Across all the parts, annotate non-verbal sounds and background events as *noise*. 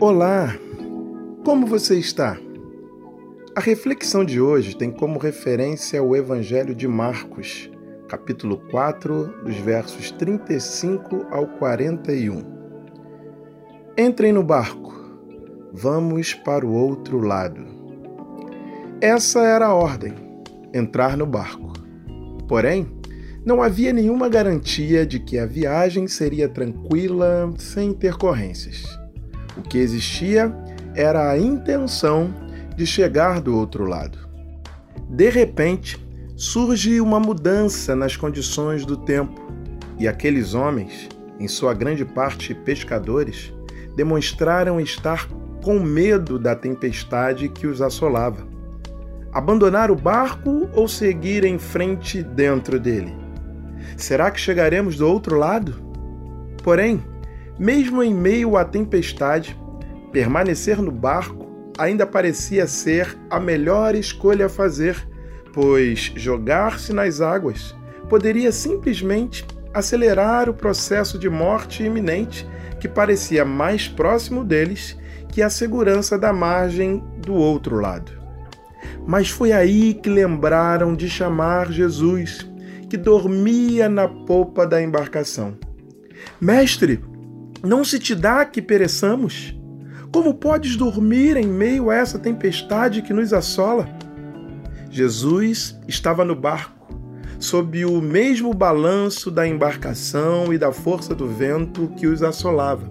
Olá, como você está? A reflexão de hoje tem como referência o Evangelho de Marcos, capítulo 4, dos versos 35 ao 41. Entrem no barco, vamos para o outro lado. Essa era a ordem: entrar no barco. Porém, não havia nenhuma garantia de que a viagem seria tranquila, sem intercorrências. O que existia era a intenção de chegar do outro lado. De repente, surge uma mudança nas condições do tempo e aqueles homens, em sua grande parte pescadores, demonstraram estar com medo da tempestade que os assolava. Abandonar o barco ou seguir em frente dentro dele? Será que chegaremos do outro lado? Porém, mesmo em meio à tempestade, permanecer no barco ainda parecia ser a melhor escolha a fazer, pois jogar-se nas águas poderia simplesmente acelerar o processo de morte iminente que parecia mais próximo deles que a segurança da margem do outro lado. Mas foi aí que lembraram de chamar Jesus, que dormia na popa da embarcação. Mestre, não se te dá que pereçamos? Como podes dormir em meio a essa tempestade que nos assola? Jesus estava no barco, sob o mesmo balanço da embarcação e da força do vento que os assolava.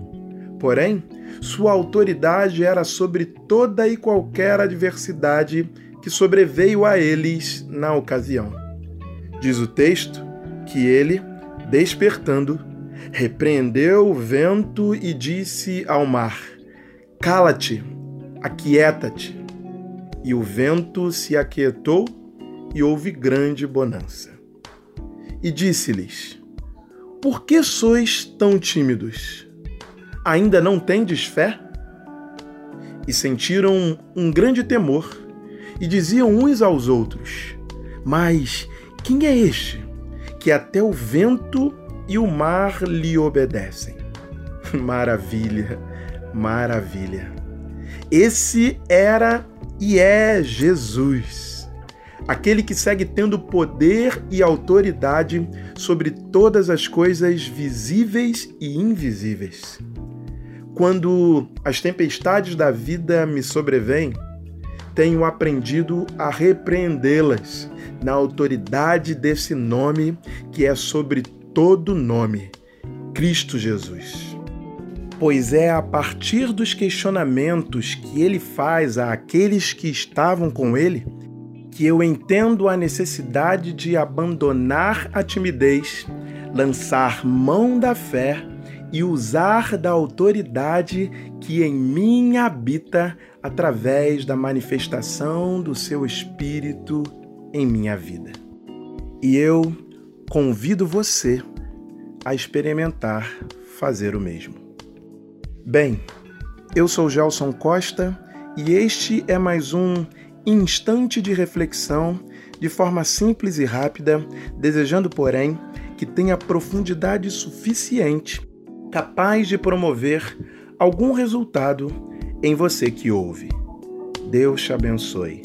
Porém, sua autoridade era sobre toda e qualquer adversidade que sobreveio a eles na ocasião. Diz o texto que ele, despertando, repreendeu o vento e disse ao mar: Cala-te, aquieta-te. E o vento se aquietou e houve grande bonança. E disse-lhes: Por que sois tão tímidos? Ainda não tendes fé? E sentiram um grande temor e diziam uns aos outros: Mas quem é este que até o vento e o mar lhe obedecem. *laughs* Maravilha, maravilha. Esse era e é Jesus, aquele que segue tendo poder e autoridade sobre todas as coisas visíveis e invisíveis. Quando as tempestades da vida me sobrevêm, tenho aprendido a repreendê-las na autoridade desse nome que é sobre todo nome, Cristo Jesus. Pois é a partir dos questionamentos que ele faz àqueles que estavam com ele que eu entendo a necessidade de abandonar a timidez, lançar mão da fé e usar da autoridade que em mim habita através da manifestação do seu Espírito em minha vida. E eu convido você a experimentar fazer o mesmo. Bem, eu sou Gelson Costa e este é mais um instante de reflexão de forma simples e rápida, desejando, porém, que tenha profundidade suficiente, capaz de promover algum resultado em você que ouve. Deus te abençoe.